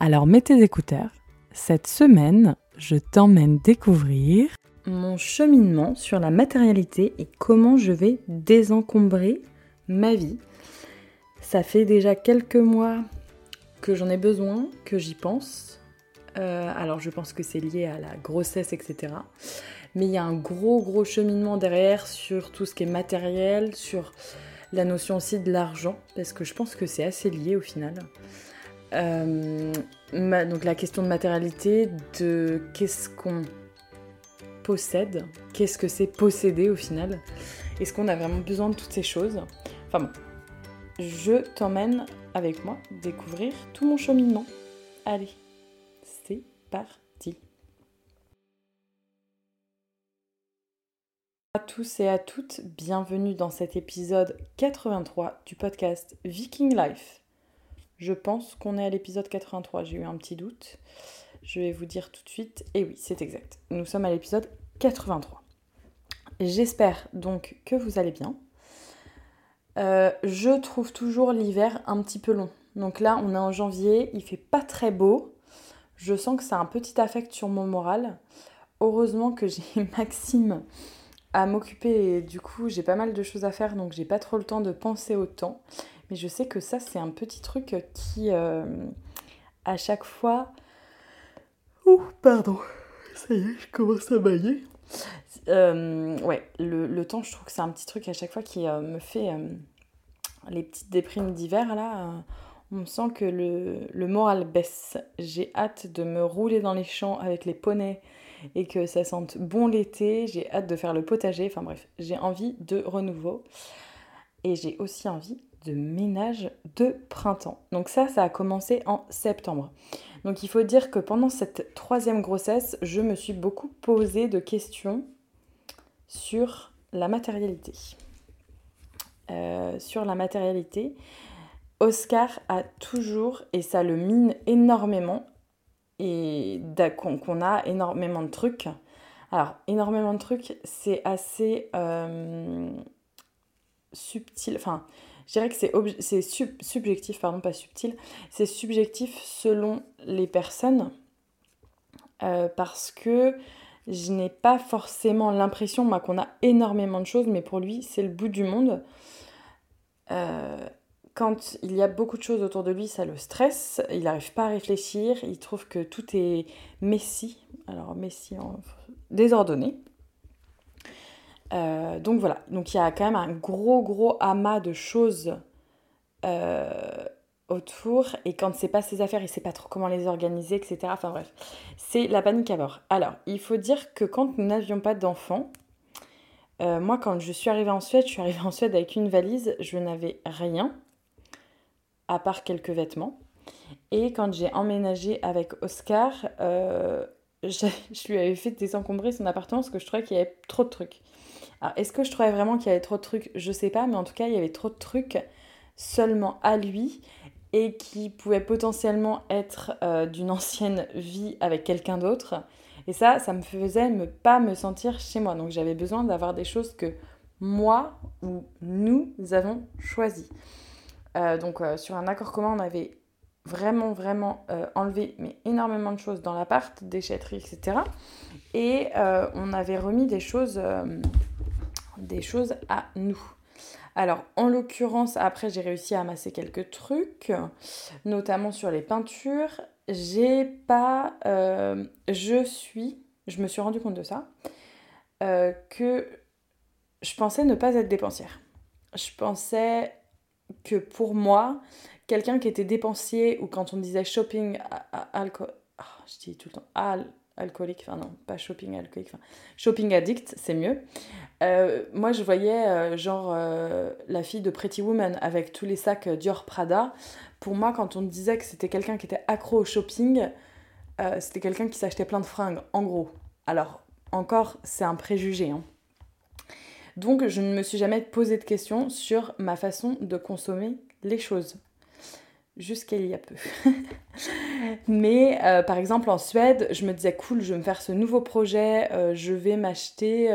Alors mets tes écouteurs. Cette semaine, je t'emmène découvrir mon cheminement sur la matérialité et comment je vais désencombrer ma vie. Ça fait déjà quelques mois que j'en ai besoin, que j'y pense. Euh, alors je pense que c'est lié à la grossesse, etc. Mais il y a un gros gros cheminement derrière sur tout ce qui est matériel, sur la notion aussi de l'argent, parce que je pense que c'est assez lié au final. Euh, donc la question de matérialité, de qu'est-ce qu'on possède, qu'est-ce que c'est posséder au final, est-ce qu'on a vraiment besoin de toutes ces choses? Enfin bon, je t'emmène avec moi découvrir tout mon cheminement. Allez, c'est parti à tous et à toutes, bienvenue dans cet épisode 83 du podcast Viking Life. Je pense qu'on est à l'épisode 83, j'ai eu un petit doute. Je vais vous dire tout de suite. Et oui, c'est exact. Nous sommes à l'épisode 83. J'espère donc que vous allez bien. Euh, je trouve toujours l'hiver un petit peu long. Donc là, on est en janvier, il fait pas très beau. Je sens que ça a un petit affect sur mon moral. Heureusement que j'ai Maxime à m'occuper et du coup, j'ai pas mal de choses à faire donc j'ai pas trop le temps de penser au temps. Mais je sais que ça, c'est un petit truc qui, euh, à chaque fois... Ouh, pardon. Ça y est, je commence à bailler. Euh, ouais, le, temps, je trouve que c'est un petit truc à chaque fois qui euh, me fait les petites déprimes d'hiver. Là, on sent que le, le moral baisse. J'ai hâte de me rouler dans les champs avec les poneys et que ça sente bon l'été. J'ai hâte de faire le potager. Enfin bref, j'ai envie de renouveau. Et j'ai aussi envie de ménage de printemps. Donc ça, ça a commencé en septembre. Donc il faut dire que pendant cette troisième grossesse, je me suis beaucoup posé de questions sur la matérialité. Euh, sur la matérialité, Oscar a toujours, et ça le mine énormément, et qu'on a énormément de trucs. Alors, énormément de trucs, c'est assez euh, subtil. Enfin, je dirais que c'est subjectif, pardon, pas subtil. C'est subjectif selon les personnes euh, parce que je n'ai pas forcément l'impression, moi, qu'on a énormément de choses, mais pour lui, c'est le bout du monde. Euh, quand il y a beaucoup de choses autour de lui, ça le stresse, il n'arrive pas à réfléchir, il trouve que tout est messi, alors messi, en... désordonné. Euh, donc voilà, donc il y a quand même un gros gros amas de choses euh, autour et quand c'est pas ses affaires, il sait pas trop comment les organiser, etc. Enfin bref, c'est la panique à bord. Alors, il faut dire que quand nous n'avions pas d'enfants, euh, moi quand je suis arrivée en Suède, je suis arrivée en Suède avec une valise, je n'avais rien à part quelques vêtements. Et quand j'ai emménagé avec Oscar, je lui avais fait désencombrer son appartement parce que je trouvais qu'il y avait trop de trucs. Alors, est-ce que je trouvais vraiment qu'il y avait trop de trucs? Je sais pas, mais en tout cas, il y avait trop de trucs seulement à lui et qui pouvaient potentiellement être euh, d'une ancienne vie avec quelqu'un d'autre. Et ça, ça me faisait ne pas me sentir chez moi. Donc j'avais besoin d'avoir des choses que moi ou nous avons choisies. Euh, donc euh, sur un accord commun, on avait vraiment, vraiment enlevé mais énormément de choses dans l'appart, déchetterie, etc. Et on avait remis des choses des choses à nous. Alors, en l'occurrence, après, j'ai réussi à amasser quelques trucs, notamment sur les peintures. J'ai pas. Euh, je suis. Je me suis rendu compte de ça. Euh, que je pensais ne pas être dépensière. Je pensais que pour moi, quelqu'un qui était dépensier ou quand on disait shopping alcool. Ah, je dis tout le temps alcoolique, enfin non, pas shopping alcoolique, enfin shopping addict, c'est mieux. Euh, moi, je voyais euh, genre euh, la fille de Pretty Woman avec tous les sacs Dior Prada. Pour moi, quand on disait que c'était quelqu'un qui était accro au shopping, c'était quelqu'un qui s'achetait plein de fringues, en gros. Alors, encore, c'est un préjugé. Hein. Donc, je ne me suis jamais posé de questions sur ma façon de consommer les choses. Jusqu'à il y a peu. Mais euh, par exemple en Suède, je me disais cool, je vais me faire ce nouveau projet, euh, je vais m'acheter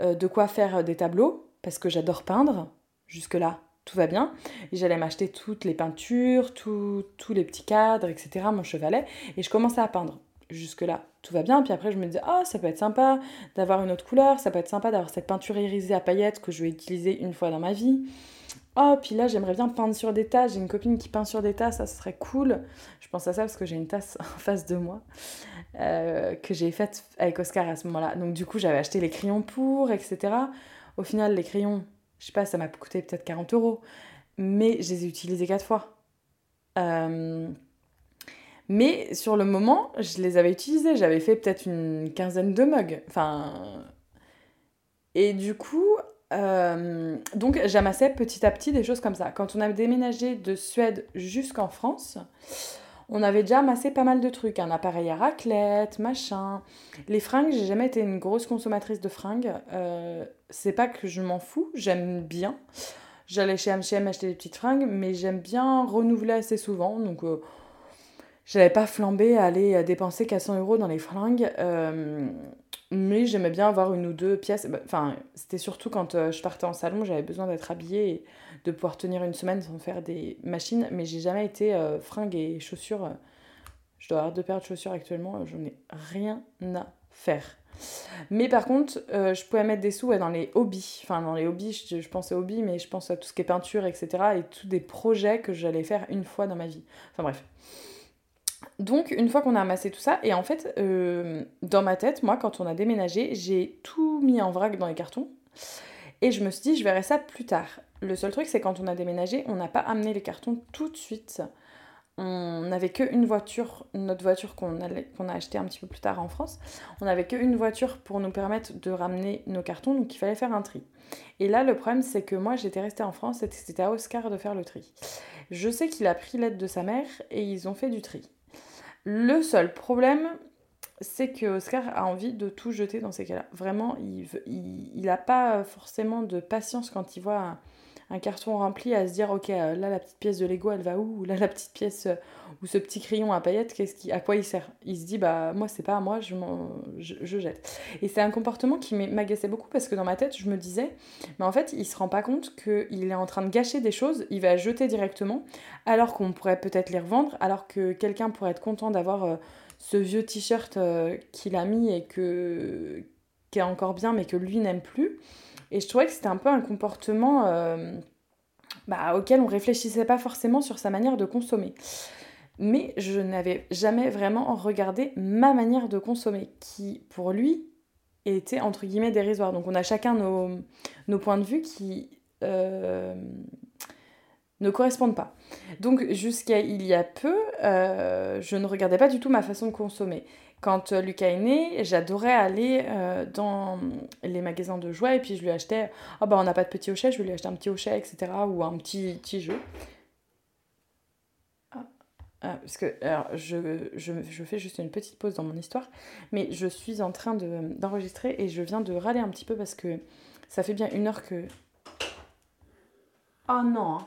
de quoi faire des tableaux parce que j'adore peindre. Jusque-là, tout va bien. J'allais m'acheter toutes les peintures, tous les petits cadres, etc., mon chevalet, et je commençais à peindre. Jusque-là, tout va bien. Puis après, je me disais, oh, ça peut être sympa d'avoir une autre couleur, ça peut être sympa d'avoir cette peinture irisée à paillettes que je vais utiliser une fois dans ma vie. Oh, puis là, j'aimerais bien peindre sur des tasses. J'ai une copine qui peint sur des tasses, ça serait cool. Je pense à ça parce que j'ai une tasse en face de moi euh, que j'ai faite avec Oscar à ce moment-là. Donc, du coup, j'avais acheté les crayons pour, etc. Au final, les crayons, je sais pas, ça m'a coûté peut-être 40 euros, mais je les ai utilisés quatre fois. Euh, mais sur le moment, je les avais utilisés. J'avais fait peut-être une quinzaine de mugs. Enfin. Et du coup, euh, donc j'amassais petit à petit des choses comme ça. Quand on a déménagé de Suède jusqu'en France, on avait déjà amassé pas mal de trucs, un appareil à raclette, machin. Les fringues, j'ai jamais été une grosse consommatrice de fringues. Euh, c'est pas que je m'en fous, j'aime bien. J'allais chez H&M acheter des petites fringues, mais j'aime bien renouveler assez souvent. Donc, euh, j'avais pas flambé à aller dépenser 400 euros dans les fringues. Euh, mais j'aimais bien avoir une ou deux pièces. Bah, enfin, c'était surtout quand euh, je partais en salon, j'avais besoin d'être habillée et de pouvoir tenir une semaine sans faire des machines. Mais j'ai jamais été euh, fringues et chaussures. Je dois avoir deux paires de chaussures actuellement, j'en ai rien à faire. Mais par contre, euh, je pouvais mettre des sous dans les hobbies. Enfin, dans les hobbies, je, je, pense aux hobbies, mais je pense à tout ce qui est peinture, etc. Et tous des projets que j'allais faire une fois dans ma vie. Enfin bref. Donc, une fois qu'on a amassé tout ça, et en fait, euh, dans ma tête, moi, quand on a déménagé, j'ai tout mis en vrac dans les cartons. Et je me suis dit, je verrai ça plus tard. Le seul truc, c'est quand on a déménagé, on n'a pas amené les cartons tout de suite. On n'avait qu'une voiture, notre voiture qu'on a, a achetée un petit peu plus tard en France. On n'avait qu'une voiture pour nous permettre de ramener nos cartons, donc il fallait faire un tri. Et là, le problème, c'est que moi, j'étais restée en France et c'était à Oscar de faire le tri. Je sais qu'il a pris l'aide de sa mère et ils ont fait du tri. Le seul problème, c'est que Oscar a envie de tout jeter dans ces cas-là. Vraiment, il n'a pas forcément de patience quand il voit un, carton rempli à se dire ok euh, là la petite pièce de Lego elle va où ou là la petite pièce euh, ou ce petit crayon à paillettes qu'est-ce qui à quoi il sert il se dit bah moi c'est pas à moi je, je, jette et c'est un comportement qui m'agaçait beaucoup parce que dans ma tête je me disais mais en fait il se rend pas compte qu'il est en train de gâcher des choses il va jeter directement alors qu'on pourrait peut-être les revendre alors que quelqu'un pourrait être content d'avoir euh, ce vieux t-shirt qu'il a mis et que qui est encore bien mais que lui n'aime plus. Et je trouvais que c'était un peu un comportement euh, bah, auquel on réfléchissait pas forcément sur sa manière de consommer. Mais je n'avais jamais vraiment regardé ma manière de consommer, qui pour lui était entre guillemets dérisoire. Donc on a chacun nos, points de vue qui euh, ne correspondent pas. Donc jusqu'à il y a peu, euh, je ne regardais pas du tout ma façon de consommer. Quand euh, Lucas est né, j'adorais aller euh, dans les magasins de jouets et puis je lui achetais, oh bah on n'a pas de petit hochet, je vais lui acheter un petit hochet, etc. ou un petit, petit jeu. Ah, ah, parce que alors, je, je, je, fais juste une petite pause dans mon histoire, mais je suis en train d'enregistrer et je viens de râler un petit peu parce que ça fait bien une heure que... Oh non hein.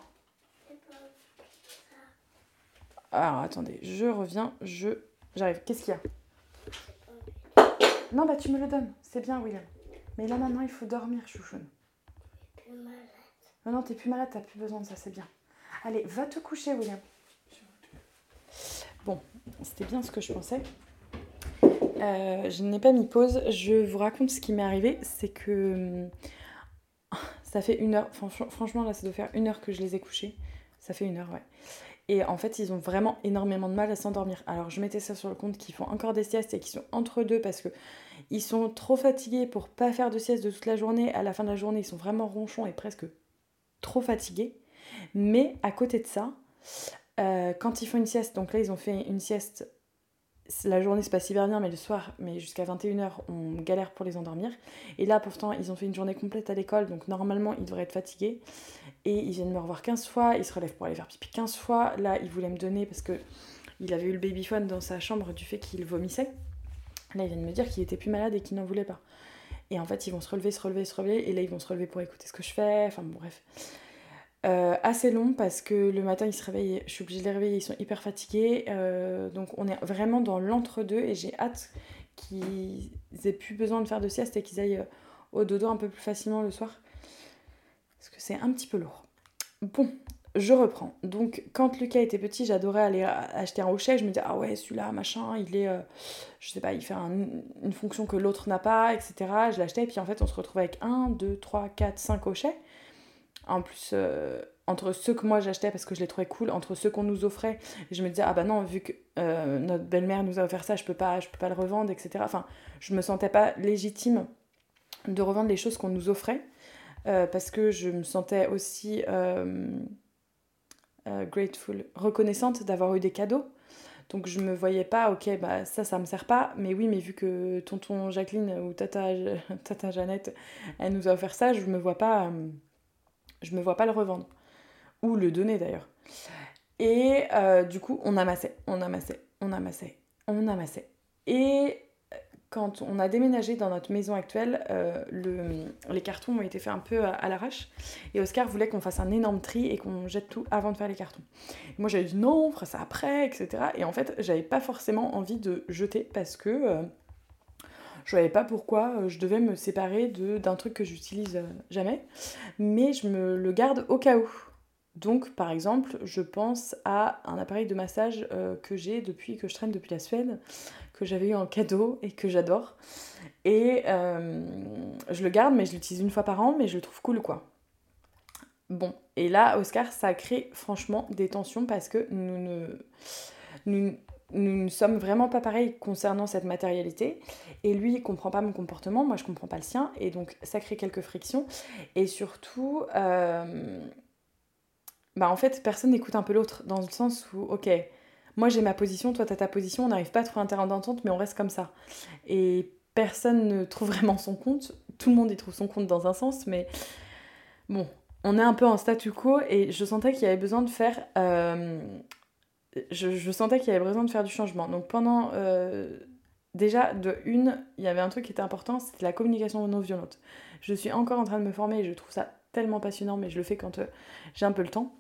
Alors attendez, je reviens, je j'arrive. Qu'est-ce qu'il y a? Non bah tu me le donnes, c'est bien William. Mais là maintenant il faut dormir chouchoune. Non non t'es plus malade, t'as plus besoin de ça, c'est bien. Allez, va te coucher William. Bon, c'était bien ce que je pensais. Euh, je n'ai pas mis pause. Je vous raconte ce qui m'est arrivé. C'est que ça fait une heure. Franchement, là, ça doit faire une heure que je les ai couchés. Ça fait une heure, ouais. Et en fait, ils ont vraiment énormément de mal à s'endormir. Alors, je mettais ça sur le compte qu'ils font encore des siestes et qu'ils sont entre deux parce que ils sont trop fatigués pour pas faire de sieste de toute la journée. À la fin de la journée, ils sont vraiment ronchons et presque trop fatigués. Mais à côté de ça, euh, quand ils font une sieste, donc là, ils ont fait une sieste la journée se passe hyper bien, mais le soir, mais jusqu'à 21h, on galère pour les endormir. Et là, pourtant, ils ont fait une journée complète à l'école, donc normalement, ils devraient être fatigués. Et ils viennent me revoir 15 fois, ils se relèvent pour aller faire pipi 15 fois. Là, ils voulaient me donner parce que il avait eu le babyphone dans sa chambre du fait qu'il vomissait. Là, il vient de me dire qu'il était plus malade et qu'il n'en voulait pas. Et en fait, ils vont se relever, se relever, se relever. Et là, ils vont se relever pour écouter ce que je fais. Enfin, bon, bref. Euh, assez long parce que le matin ils se réveillent, je suis obligée de les réveiller, ils sont hyper fatigués. euh, donc on est vraiment dans l'entre-deux et j'ai hâte qu'ils aient plus besoin de faire de sieste et qu'ils aillent euh, au dodo un peu plus facilement le soir. Parce que c'est un petit peu lourd. Bon, je reprends. Donc quand Lucas était petit, j'adorais aller acheter un hochet. Je me disais, ah ouais, celui-là, machin, il est, euh, je sais pas, il fait un- une fonction que l'autre n'a pas, etc. Je l'achetais et puis en fait on se retrouvait avec 1, 2, 3, 4, 5 hochets. En plus, euh, entre ceux que moi j'achetais parce que je les trouvais cool, entre ceux qu'on nous offrait, je me disais, ah bah non, vu que euh, notre belle-mère nous a offert ça, je peux pas, je peux pas le revendre, etc. Enfin, je me sentais pas légitime de revendre les choses qu'on nous offrait euh, parce que je me sentais aussi grateful, reconnaissante d'avoir eu des cadeaux. Donc je me voyais pas, ok, bah ça, ça me sert pas, mais oui, mais vu que tonton Jacqueline ou tata, tata Jeannette, elle nous a offert ça, je me vois pas, je me vois pas le revendre ou le donner d'ailleurs. Et euh, du coup, on amassait, on amassait, on amassait, on amassait. Et quand on a déménagé dans notre maison actuelle, euh, le, les cartons ont été faits un peu à, l'arrache. Et Oscar voulait qu'on fasse un énorme tri et qu'on jette tout avant de faire les cartons. Moi j'avais dit non, on fera ça après, etc. Et en fait, j'avais pas forcément envie de jeter parce que euh, je savais pas pourquoi euh, je devais me séparer d'un truc que j'utilise euh, jamais. Mais je me le garde au cas où. Donc, par exemple, je pense à un appareil de massage euh, que j'ai depuis que je traîne depuis la Suède, que j'avais eu en cadeau et que j'adore. Et je le garde, mais je l'utilise une fois par an, mais je le trouve cool, quoi. Bon, et là, Oscar, ça crée franchement des tensions parce que nous ne, nous ne sommes vraiment pas pareils concernant cette matérialité. Et lui, il comprend pas mon comportement, moi, je comprends pas le sien. Et donc, ça crée quelques frictions. Et surtout, euh, bah en fait, personne n'écoute un peu l'autre, dans le sens où, ok, moi j'ai ma position, toi t'as ta position, on n'arrive pas à trouver un terrain d'entente, mais on reste comme ça. Et personne ne trouve vraiment son compte, tout le monde y trouve son compte dans un sens, mais bon, on est un peu en statu quo et je sentais qu'il y avait besoin de faire... euh, je, sentais qu'il y avait besoin de faire du changement. Donc pendant... euh, déjà, de une, il y avait un truc qui était important, c'était la communication non violente. Je suis encore en train de me former et je trouve ça tellement passionnant, mais je le fais quand euh, j'ai un peu le temps.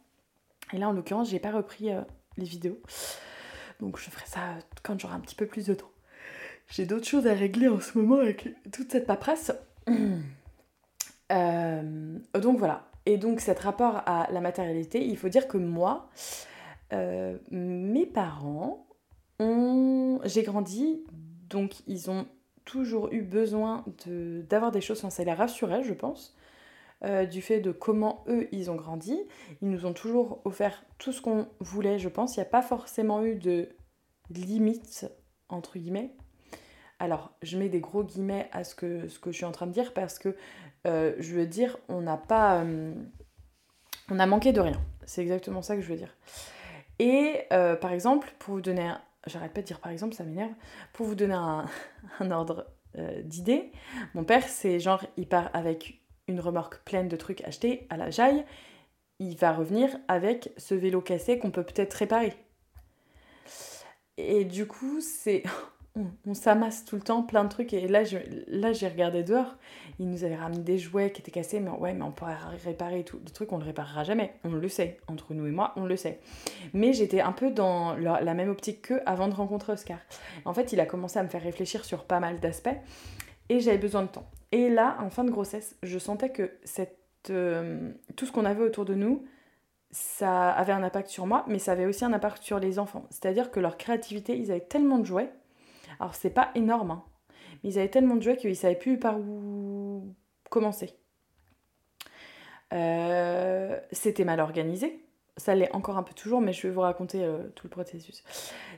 Et là, en l'occurrence, j'ai pas repris euh, les vidéos. Donc, je ferai ça quand j'aurai un petit peu plus de temps. J'ai d'autres choses à régler en ce moment avec toute cette paperasse. Donc, voilà. Et donc, cet rapport à la matérialité, il faut dire que moi, euh, mes parents, ont... j'ai grandi, donc ils ont toujours eu besoin de- d'avoir des choses, ça les rassurait, je pense euh, du fait de comment eux ils ont grandi. Ils nous ont toujours offert tout ce qu'on voulait, je pense. Il n'y a pas forcément eu de limite, entre guillemets. Alors, je mets des gros guillemets à ce que, ce que je suis en train de dire parce que euh, je veux dire, on n'a pas. on a manqué de rien. C'est exactement ça que je veux dire. Et euh, par exemple, pour vous donner un. J'arrête pas de dire par exemple, ça m'énerve. Pour vous donner un, ordre euh, d'idée, mon père, c'est genre, il part avec une remorque pleine de trucs achetés à la jaille, il va revenir avec ce vélo cassé qu'on peut peut-être réparer. Et du coup, c'est. On, s'amasse tout le temps plein de trucs. Et là, je, là, j'ai regardé dehors. Il nous avait ramené des jouets qui étaient cassés. Mais ouais, mais on pourrait réparer tout. Le truc, on le réparera jamais. On le sait. Entre nous et moi, on le sait. Mais j'étais un peu dans la, la même optique qu'eux avant de rencontrer Oscar. En fait, il a commencé à me faire réfléchir sur pas mal d'aspects. Et j'avais besoin de temps. Et là, en fin de grossesse, je sentais que cette, euh, tout ce qu'on avait autour de nous, ça avait un impact sur moi, mais ça avait aussi un impact sur les enfants. C'est-à-dire que leur créativité, ils avaient tellement de jouets. Alors, c'est pas énorme, hein, mais ils avaient tellement de jouets qu'ils savaient plus par où commencer. Euh, C'était mal organisé. Ça l'est encore un peu toujours, mais je vais vous raconter euh, tout le processus.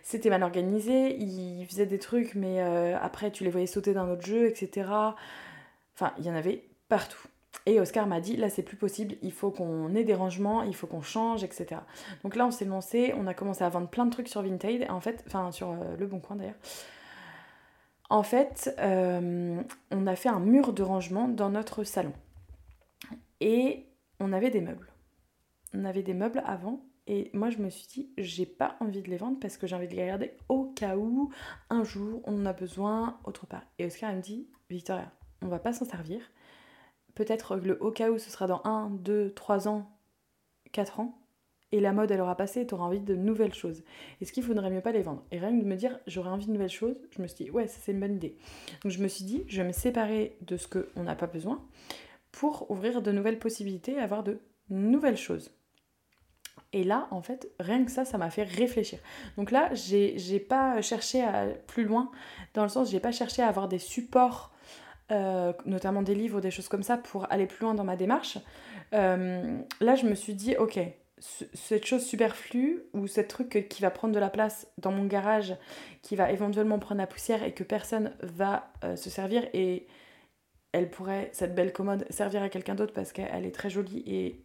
C'était mal organisé, ils faisaient des trucs, mais euh, après tu les voyais sauter d'un autre jeu, etc. Enfin, il y en avait partout. Et Oscar m'a dit, là c'est plus possible, il faut qu'on ait des rangements, il faut qu'on change, etc. Donc là on s'est lancé, on a commencé à vendre plein de trucs sur Vinted, en fait, enfin sur Le Bon Coin d'ailleurs. En fait, euh, on a fait un mur de rangement dans notre salon. Et on avait des meubles. On avait des meubles avant, Et moi, je me suis dit, j'ai pas envie de les vendre parce que j'ai envie de les garder au cas où un jour on en a besoin autre part. Et Oscar me dit, Victoria, on va pas s'en servir. Peut-être le au cas où ce sera dans 1, 2, 3 ans, 4 ans. Et la mode, elle aura passé et tu auras envie de nouvelles choses. Est-ce qu'il faudrait mieux pas les vendre Et rien que de me dire, j'aurais envie de nouvelles choses, je me suis dit, ouais, ça c'est une bonne idée. Donc je me suis dit, je vais me séparer de ce qu'on n'a pas besoin pour ouvrir de nouvelles possibilités, avoir de nouvelles choses. Et là, en fait, rien que ça, ça m'a fait réfléchir. Donc là, j'ai pas cherché à plus loin, dans le sens, j'ai pas cherché à avoir des supports, euh, notamment des livres ou des choses comme ça, pour aller plus loin dans ma démarche. Euh, là, je me suis dit, ok, cette chose superflue ou ce truc qui va prendre de la place dans mon garage, qui va éventuellement prendre la poussière et que personne va euh, se servir et elle pourrait, cette belle commode, servir à quelqu'un d'autre parce qu'elle est très jolie et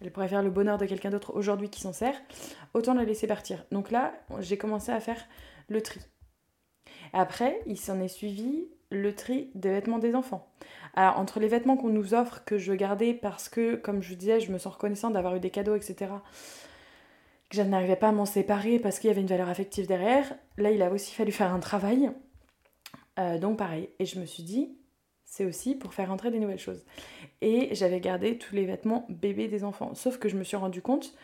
elle pourrait faire le bonheur de quelqu'un d'autre aujourd'hui qui s'en sert, autant la laisser partir. Donc là, j'ai commencé à faire le tri. Après, il s'en est suivi le tri des vêtements des enfants. Alors, entre les vêtements qu'on nous offre, que je veux garder parce que, comme je vous disais, je me sens reconnaissante d'avoir eu des cadeaux, etc., que je n'arrivais pas à m'en séparer parce qu'il y avait une valeur affective derrière, là, il a aussi fallu faire un travail. Euh, donc, pareil. Et je me suis dit, c'est aussi pour faire entrer des nouvelles choses. Et j'avais gardé tous les vêtements bébés des enfants. Sauf que je me suis rendu compte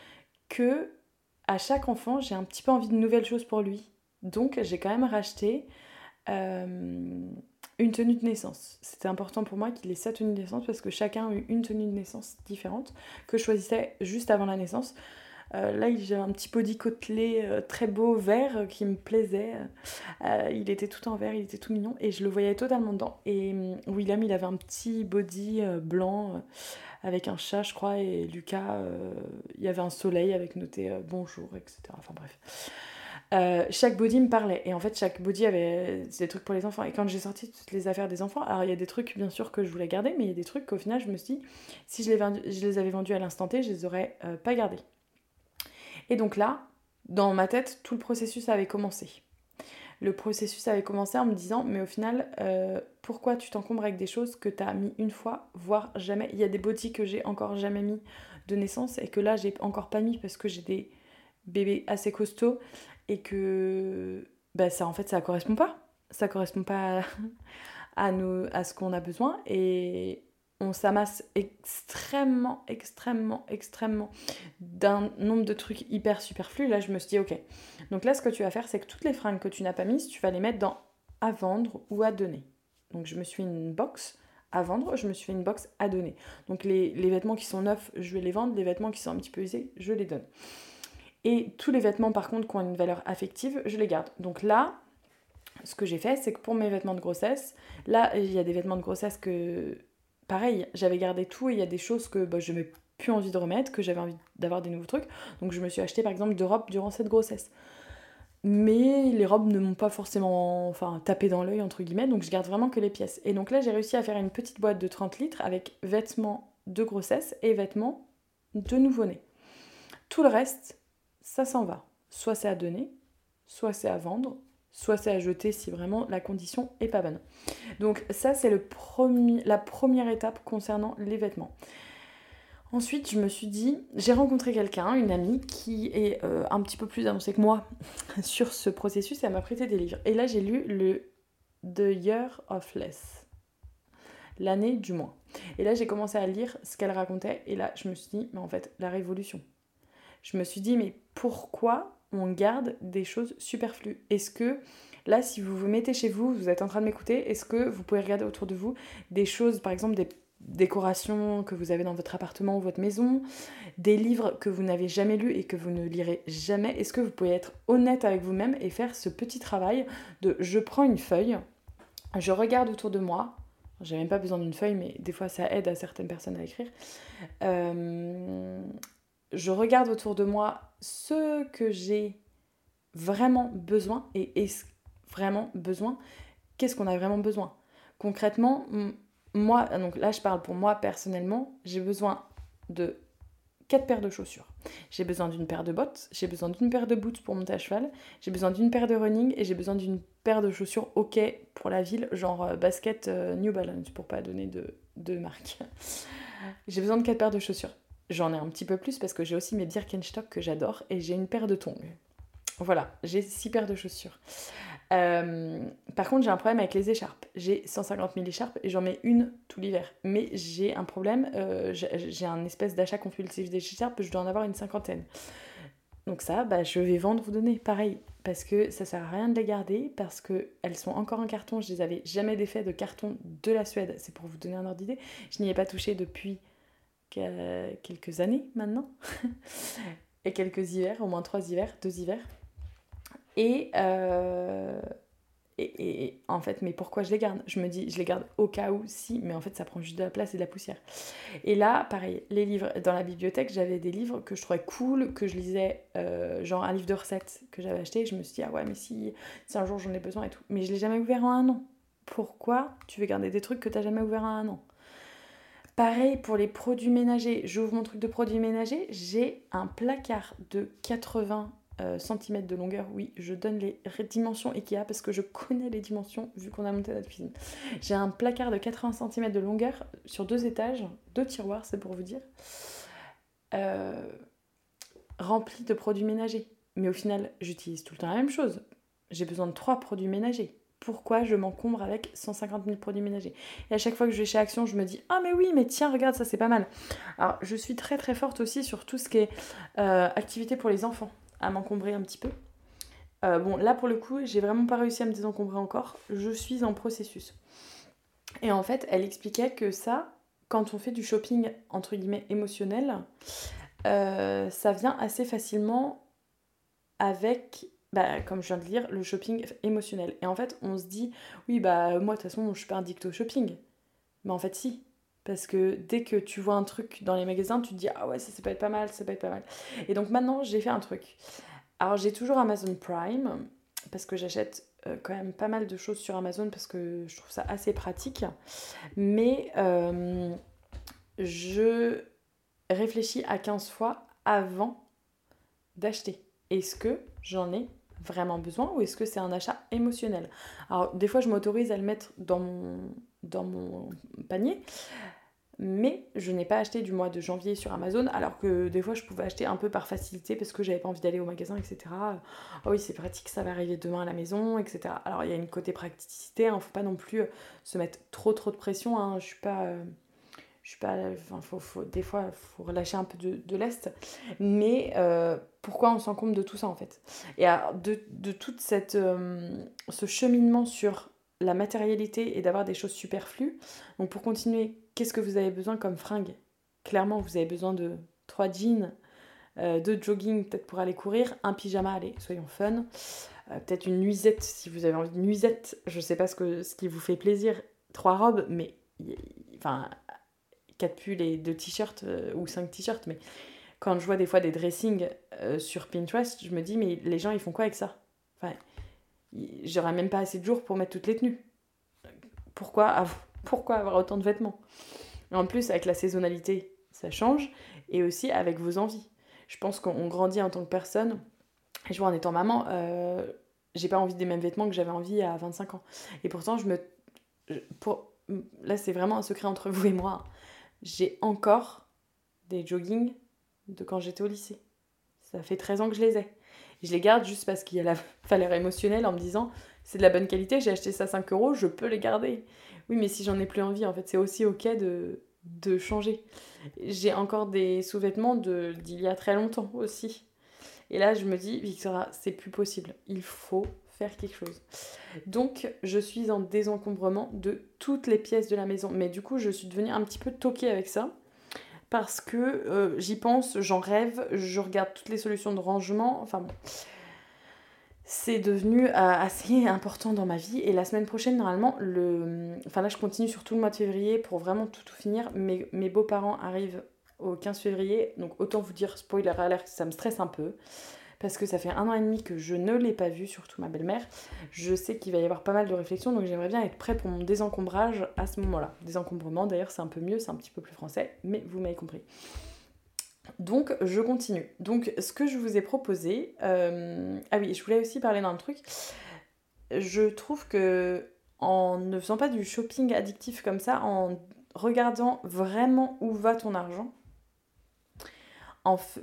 que à chaque enfant, j'ai un petit peu envie de nouvelles choses pour lui. Donc j'ai quand même racheté euh, une tenue de naissance. C'était important pour moi qu'il ait sa tenue de naissance parce que chacun a eu une tenue de naissance différente que je choisissais juste avant la naissance. Euh, là, j'ai un petit body côtelé euh, très beau, vert, euh, qui me plaisait. il était tout en vert, il était tout mignon et je le voyais totalement dedans. Et William, il avait un petit body blanc avec un chat, je crois, et Lucas, il y avait un soleil avec noté bonjour, etc. Enfin bref. Chaque body me parlait. Et en fait, chaque body avait des trucs pour les enfants. Et quand j'ai sorti toutes les affaires des enfants, alors il y a des trucs, bien sûr, que je voulais garder, mais il y a des trucs qu'au final, je me suis dit, si je les, je les avais vendus à l'instant T, je les aurais pas gardés. Et donc là, dans ma tête, tout le processus avait commencé. Le processus avait commencé en me disant, mais au final, euh, pourquoi tu t'encombres avec des choses que tu as mis une fois, voire jamais? Il y a des boutiques que j'ai encore jamais mis de naissance et que là, j'ai encore pas mis parce que j'ai des bébés assez costauds et que bah, ça, en fait, ça correspond pas. Ça correspond pas à, nous, à ce qu'on a besoin. Et, on s'amasse extrêmement, extrêmement, extrêmement d'un nombre de trucs hyper superflus. Là, je me suis dit, ok. Donc là, ce que tu vas faire, c'est que toutes les fringues que tu n'as pas mises, tu vas les mettre dans à vendre ou à donner. Donc je me suis une box à vendre, je me suis fait une box à donner. Donc les, les, vêtements qui sont neufs, je vais les vendre. Les vêtements qui sont un petit peu usés, je les donne. Et tous les vêtements, par contre, qui ont une valeur affective, je les garde. Donc là, ce que j'ai fait, c'est que pour mes vêtements de grossesse, là, il y a des vêtements de grossesse que pareil, j'avais gardé tout et il y a des choses que bah, je n'avais plus envie de remettre, que j'avais envie d'avoir des nouveaux trucs. Donc je me suis acheté par exemple deux robes durant cette grossesse. Mais les robes ne m'ont pas forcément enfin, tapé dans l'œil, entre guillemets, donc je garde vraiment que les pièces. Et donc là, j'ai réussi à faire une petite boîte de 30 litres avec vêtements de grossesse et vêtements de nouveau-né. Tout le reste, ça s'en va. Soit c'est à donner, soit c'est à vendre, soit c'est à jeter si vraiment la condition est pas bonne. Donc ça c'est la première étape concernant les vêtements. Ensuite, je me suis dit, j'ai rencontré quelqu'un, une amie, qui est euh, un petit peu plus avancée que moi sur ce processus et elle m'a prêté des livres. Et là, j'ai lu le The Year of Less, l'année du moins. Et là, j'ai commencé à lire ce qu'elle racontait et là, je me suis dit, mais en fait, la révolution. Je me suis dit, mais pourquoi on garde des choses superflues? Est-ce que là, si vous vous mettez chez vous, vous êtes en train de m'écouter, est-ce que vous pouvez regarder autour de vous des choses, par exemple des décorations que vous avez dans votre appartement ou votre maison, des livres que vous n'avez jamais lus et que vous ne lirez jamais, est-ce que vous pouvez être honnête avec vous-même et faire ce petit travail de je prends une feuille, je regarde autour de moi, j'ai même pas besoin d'une feuille, mais des fois ça aide à certaines personnes à écrire. Euh, je regarde autour de moi ce que j'ai vraiment besoin et est-ce vraiment besoin? Qu'est-ce qu'on a vraiment besoin? Concrètement, moi, donc là je parle pour moi personnellement, j'ai besoin de quatre paires de chaussures. J'ai besoin d'une paire de bottes, j'ai besoin d'une paire de boots pour monter à cheval, j'ai besoin d'une paire de running et j'ai besoin d'une paire de chaussures ok pour la ville, genre euh, basket euh, New Balance pour pas donner de, de marque. j'ai besoin de quatre paires de chaussures. J'en ai un petit peu plus parce que j'ai aussi mes Birkenstock que j'adore et j'ai une paire de tongs. Voilà, j'ai six paires de chaussures. Euh, par contre, j'ai un problème avec les écharpes. J'ai 150 000 écharpes et j'en mets une tout l'hiver. Mais j'ai un problème, euh, j'ai un espèce d'achat compulsif d'écharpes, je dois en avoir une cinquantaine. Donc ça, bah, je vais vendre, vous donner pareil. Parce que ça sert à rien de les garder, parce qu'elles sont encore en carton. Je les avais jamais défait de carton de la Suède. C'est pour vous donner un ordre d'idée. Je n'y ai pas touché depuis quelques années maintenant. et quelques hivers, au moins trois hivers, deux hivers. Euh, et, et, en fait, mais pourquoi je les garde? Je me dis, je les garde au cas où, si, mais en fait, ça prend juste de la place et de la poussière. Et là, pareil, les livres, dans la bibliothèque, j'avais des livres que je trouvais cool, que je lisais, euh, genre un livre de recettes que j'avais acheté, je me suis dit, ah ouais, mais si, si un jour j'en ai besoin et tout. Mais je l'ai jamais ouvert en un an. Pourquoi tu veux garder des trucs que tu n'as jamais ouvert en un an? Pareil pour les produits ménagers. J'ouvre mon truc de produits ménagers, j'ai un placard de 80 euh, centimètres de longueur, oui, je donne les dimensions Ikea parce que je connais les dimensions vu qu'on a monté notre cuisine. J'ai un placard de 80 cm de longueur sur deux étages, deux tiroirs, c'est pour vous dire, euh, rempli de produits ménagers. Mais au final, j'utilise tout le temps la même chose. J'ai besoin de trois produits ménagers. Pourquoi je m'encombre avec 150 000 produits ménagers Et à chaque fois que je vais chez Action, je me dis Ah, mais oui, mais tiens, regarde, ça c'est pas mal. Alors, je suis très très forte aussi sur tout ce qui est euh, activité pour les enfants à m'encombrer un petit peu. Euh, bon, là pour le coup, j'ai vraiment pas réussi à me désencombrer encore. Je suis en processus. Et en fait, elle expliquait que ça, quand on fait du shopping entre guillemets émotionnel, euh, ça vient assez facilement avec, bah, comme je viens de dire, le shopping émotionnel. Et en fait, on se dit, oui, bah moi de toute façon, je suis pas addict au shopping. Mais en fait, si. Parce que dès que tu vois un truc dans les magasins, tu te dis ah ouais, ça, ça peut être pas mal, ça peut être pas mal. Et donc maintenant, j'ai fait un truc. Alors j'ai toujours Amazon Prime, parce que j'achète euh, quand même pas mal de choses sur Amazon, parce que je trouve ça assez pratique. Mais euh, je réfléchis à 15 fois avant d'acheter. Est-ce que j'en ai vraiment besoin ou est-ce que c'est un achat émotionnel? Alors des fois je m'autorise à le mettre dans mon, dans mon panier mais je n'ai pas acheté du mois de janvier sur Amazon, alors que des fois je pouvais acheter un peu par facilité parce que j'avais pas envie d'aller au magasin, etc. Oh oui, c'est pratique, ça va arriver demain à la maison, etc. Alors il y a une côté praticité, hein, faut pas non plus se mettre trop trop de pression. Hein. Je suis pas. Euh, je suis pas. Enfin, faut, des fois, faut relâcher un peu de, l'Est. Mais euh, pourquoi on s'encombre de tout ça en fait? Et de, de toute cette. ce cheminement sur la matérialité et d'avoir des choses superflues. Donc pour continuer, qu'est-ce que vous avez besoin comme fringue Clairement, vous avez besoin de trois jeans, euh, deux jogging peut-être pour aller courir, un pyjama, allez, soyons fun. Euh, peut-être une nuisette si vous avez envie de nuisette, je sais pas ce, que, ce qui vous fait plaisir. Trois robes, mais enfin, quatre pulls et deux t-shirts euh, ou cinq t-shirts, mais quand je vois des fois des dressings sur Pinterest, je me dis, mais les gens ils font quoi avec ça? Enfin, j'aurais même pas assez de jours pour mettre toutes les tenues. Pourquoi avoir, autant de vêtements? En plus, avec la saisonnalité, ça change, et aussi avec vos envies. Je pense qu'on grandit en tant que personne. Et je vois en étant maman, euh, j'ai pas envie des mêmes vêtements que j'avais envie à 25 ans. Et pourtant, je me. Là, c'est vraiment un secret entre vous et moi. J'ai encore des joggings de quand j'étais au lycée. Ça fait 13 ans que je les ai je les garde juste parce qu'il y a la valeur émotionnelle en me disant c'est de la bonne qualité, j'ai acheté ça 5 euros, je peux les garder. Oui, mais si j'en ai plus envie, en fait, c'est aussi ok de, de changer. J'ai encore des sous-vêtements d'il y a très longtemps aussi. Et là, je me dis, Victoria, c'est plus possible. Il faut faire quelque chose. Donc, je suis en désencombrement de toutes les pièces de la maison. Mais du coup, je suis devenue un petit peu toquée avec ça parce que euh, j'y pense, j'en rêve, je regarde toutes les solutions de rangement. Enfin bon, c'est devenu euh, assez important dans ma vie. Et la semaine prochaine, normalement, le... enfin là, je continue sur tout le mois de février pour vraiment tout, tout finir. Mes, mes beaux-parents arrivent au 15 février, donc autant vous dire, spoiler alert, ça me stresse un peu parce que ça fait un an et demi que je ne l'ai pas vu, surtout ma belle-mère. Je sais qu'il va y avoir pas mal de réflexions, donc j'aimerais bien être prêt pour mon désencombrage à ce moment-là. Désencombrement, d'ailleurs, c'est un peu mieux, c'est un petit peu plus français, mais vous m'avez compris. Donc, je continue. Donc, ce que je vous ai proposé... Euh, ah oui, je voulais aussi parler d'un truc. Je trouve que en ne faisant pas du shopping addictif comme ça, en regardant vraiment où va ton argent,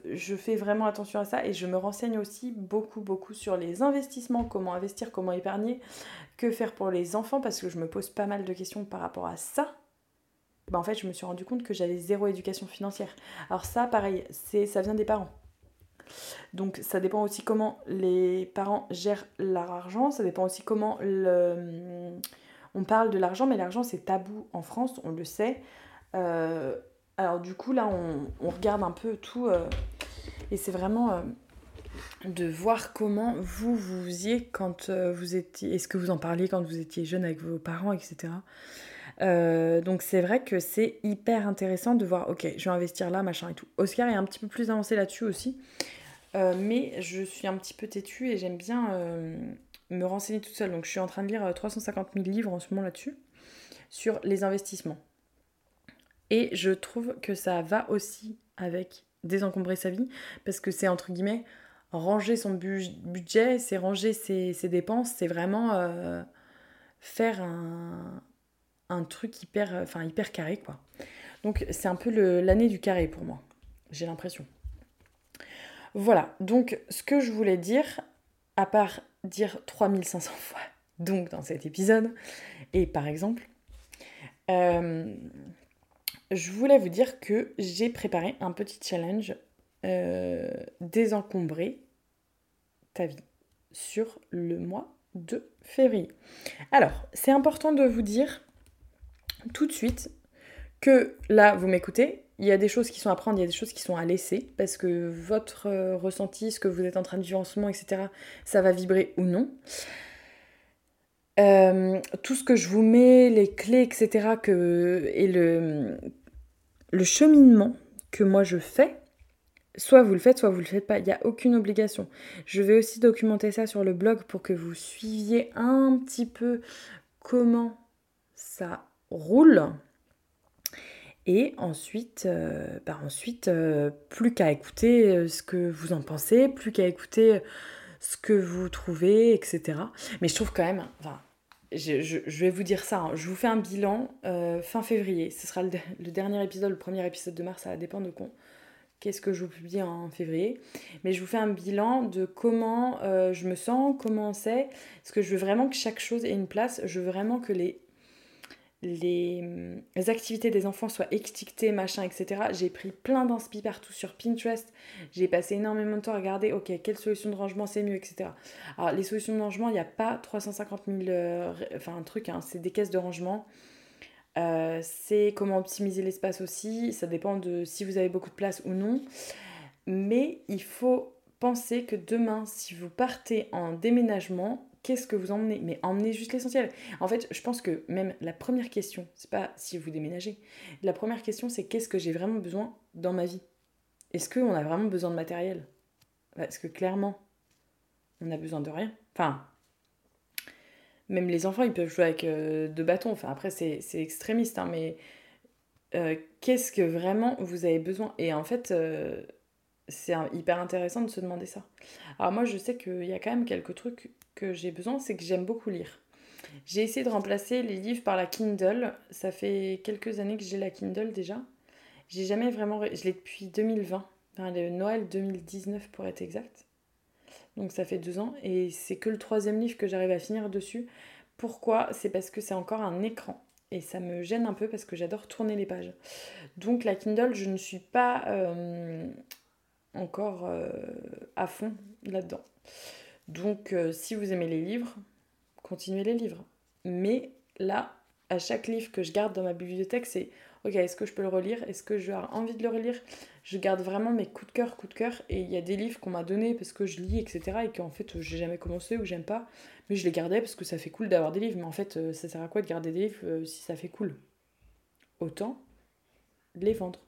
je fais vraiment attention à ça et je me renseigne aussi beaucoup, beaucoup sur les investissements, comment investir, comment épargner, que faire pour les enfants, parce que je me pose pas mal de questions par rapport à ça. Ben, en fait, je me suis rendu compte que j'avais zéro éducation financière. Alors ça, pareil, c'est ça vient des parents. Donc ça dépend aussi comment les parents gèrent leur argent, ça dépend aussi comment le... on parle de l'argent, mais l'argent c'est tabou en France, on le sait. Euh, alors du coup là on, regarde un peu tout euh, et c'est vraiment euh, de voir comment vous vous faisiez quand vous étiez, est-ce que vous en parliez quand vous étiez jeune avec vos parents, etc. donc c'est vrai que c'est hyper intéressant de voir, ok, je vais investir là, machin et tout. Oscar est un petit peu plus avancé là-dessus aussi. Euh, mais je suis un petit peu têtue et j'aime bien euh, me renseigner toute seule. Donc je suis en train de lire 350 euh, 000 livres en ce moment là-dessus, sur les investissements. Et je trouve que ça va aussi avec désencombrer sa vie, parce que c'est entre guillemets ranger son budget, c'est ranger ses, dépenses, c'est vraiment faire un, truc hyper, enfin, hyper carré, quoi. Donc c'est un peu l'année du carré pour moi, j'ai l'impression. Voilà, donc ce que je voulais dire, à part dire 3500 fois, donc dans cet épisode, et par exemple, euh, je voulais vous dire que j'ai préparé un petit challenge euh, désencombrer ta vie sur le mois de février. Alors, c'est important de vous dire tout de suite que là, vous m'écoutez, il y a des choses qui sont à prendre, il y a des choses qui sont à laisser, parce que votre euh, ressenti, ce que vous êtes en train de vivre en ce moment, etc., ça va vibrer ou non. Euh, tout ce que je vous mets, les clés, etc., que, et le, le cheminement que moi je fais, soit vous le faites, soit vous le faites pas. Il n'y a aucune obligation. Je vais aussi documenter ça sur le blog pour que vous suiviez un petit peu comment ça roule. Et ensuite, euh, bah ensuite euh, plus qu'à écouter euh, ce que vous en pensez, plus qu'à écouter ce que vous trouvez, etc. Mais je trouve quand même, je, vais vous dire ça, hein, je vous fais un bilan fin février. Ce sera le, dernier épisode, le premier épisode de mars, ça va dépendre de qu'est-ce que je vous publie en février. Mais je vous fais un bilan de comment je me sens, comment c'est. Parce que je veux vraiment que chaque chose ait une place. Je veux vraiment que les les, activités des enfants soient étiquetées, machin, etc. J'ai pris plein d'inspi partout sur Pinterest. J'ai passé énormément de temps à regarder, ok, quelle solution de rangement c'est mieux, etc. Alors, les solutions de rangement, il n'y a pas 350 000, euh, enfin, un truc, hein, c'est des caisses de rangement. Euh, c'est comment optimiser l'espace aussi. Ça dépend de si vous avez beaucoup de place ou non. Mais il faut penser que demain, si vous partez en déménagement, qu'est-ce que vous emmenez? Mais emmenez juste l'essentiel. En fait, je pense que même la première question, c'est pas si vous déménagez. La première question, c'est qu'est-ce que j'ai vraiment besoin dans ma vie? Est-ce qu'on a vraiment besoin de matériel? Parce que clairement, on a besoin de rien. Enfin, même les enfants, ils peuvent jouer avec euh, deux bâtons. Enfin, après, c'est extrémiste, hein, mais euh, qu'est-ce que vraiment vous avez besoin? Et en fait, euh, c'est hyper intéressant de se demander ça. Alors moi, je sais qu'il y a quand même quelques trucs que j'ai besoin, c'est que j'aime beaucoup lire. J'ai essayé de remplacer les livres par la Kindle. Ça fait quelques années que j'ai la Kindle déjà. J'ai jamais vraiment. Je l'ai depuis 2020, enfin, le Noël 2019 pour être exact. Donc ça fait deux ans et c'est que le troisième livre que j'arrive à finir dessus. Pourquoi? C'est parce que c'est encore un écran et ça me gêne un peu parce que j'adore tourner les pages. Donc la Kindle, je ne suis pas euh, encore euh, à fond là-dedans. Donc, euh, si vous aimez les livres, continuez les livres. Mais là, à chaque livre que je garde dans ma bibliothèque, c'est ok, est-ce que je peux le relire? Est-ce que j'ai envie de le relire? Je garde vraiment mes coups de cœur, coups de cœur. Et il y a des livres qu'on m'a donnés parce que je lis, etc. Et qu'en fait, j'ai jamais commencé ou j'aime pas. Mais je les gardais parce que ça fait cool d'avoir des livres. Mais en fait, euh, ça sert à quoi de garder des livres si ça fait cool? Autant les vendre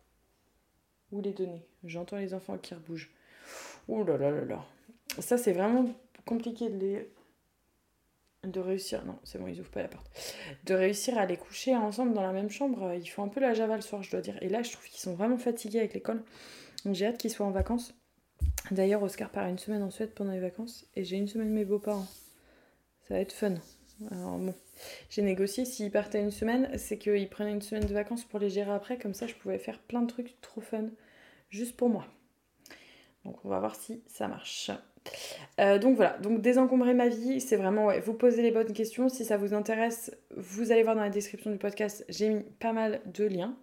les donner? J'entends les enfants qui rebougent. Ouh là là là là. Ça, c'est vraiment compliqué de les de réussir, non, c'est bon, ils ouvrent pas la porte, de réussir à les coucher ensemble dans la même chambre. Ils font un peu la java le soir, je dois dire. Et là, je trouve qu'ils sont vraiment fatigués avec l'école. Donc j'ai hâte qu'ils soient en vacances. D'ailleurs, Oscar part une semaine en Suède pendant les vacances et j'ai une semaine mes beaux-parents. Ça va être fun. J'ai négocié s'ils partaient une semaine, c'est qu'ils prenaient une semaine de vacances pour les gérer après, comme ça je pouvais faire plein de trucs trop fun, juste pour moi. Donc on va voir si ça marche. Euh, donc voilà, donc désencombrer ma vie, c'est vraiment, ouais, vous posez les bonnes questions. Si ça vous intéresse, vous allez voir dans la description du podcast, j'ai mis pas mal de liens.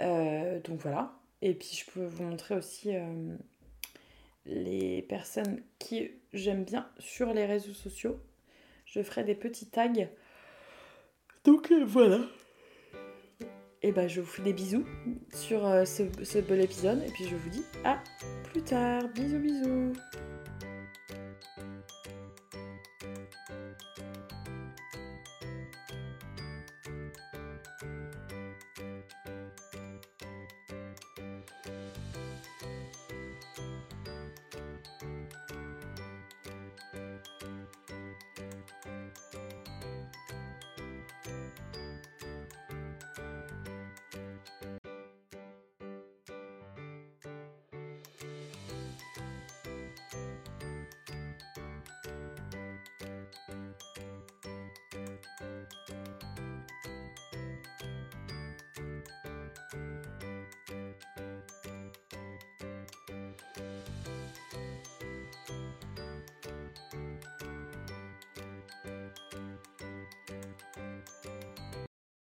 Euh, donc voilà. Et puis je peux vous montrer aussi euh, les personnes qui j'aime bien sur les réseaux sociaux. Je ferai des petits tags. Donc voilà. Et bah je vous fais des bisous sur ce, ce bel épisode. Et puis je vous dis à plus tard. Bisous bisous.